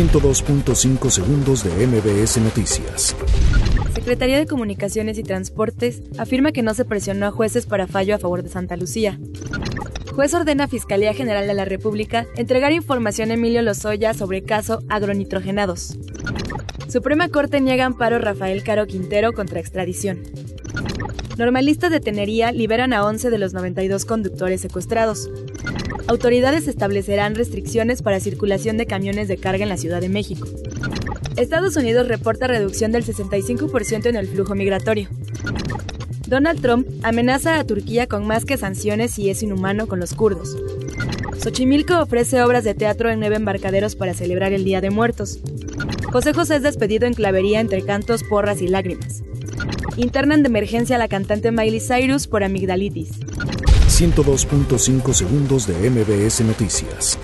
102.5 segundos de MBS Noticias. Secretaría de Comunicaciones y Transportes afirma que no se presionó a jueces para fallo a favor de Santa Lucía. Juez ordena a Fiscalía General de la República entregar información a Emilio Lozoya sobre caso agronitrogenados. Suprema Corte niega amparo Rafael Caro Quintero contra extradición. Normalistas de Tenería liberan a 11 de los 92 conductores secuestrados. Autoridades establecerán restricciones para circulación de camiones de carga en la Ciudad de México. Estados Unidos reporta reducción del 65% en el flujo migratorio. Donald Trump amenaza a Turquía con más que sanciones y es inhumano con los kurdos. Xochimilco ofrece obras de teatro en nueve embarcaderos para celebrar el Día de Muertos. José José es despedido en clavería entre cantos, porras y lágrimas. Internan de emergencia a la cantante Miley Cyrus por amigdalitis. 102.5 segundos de MBS Noticias.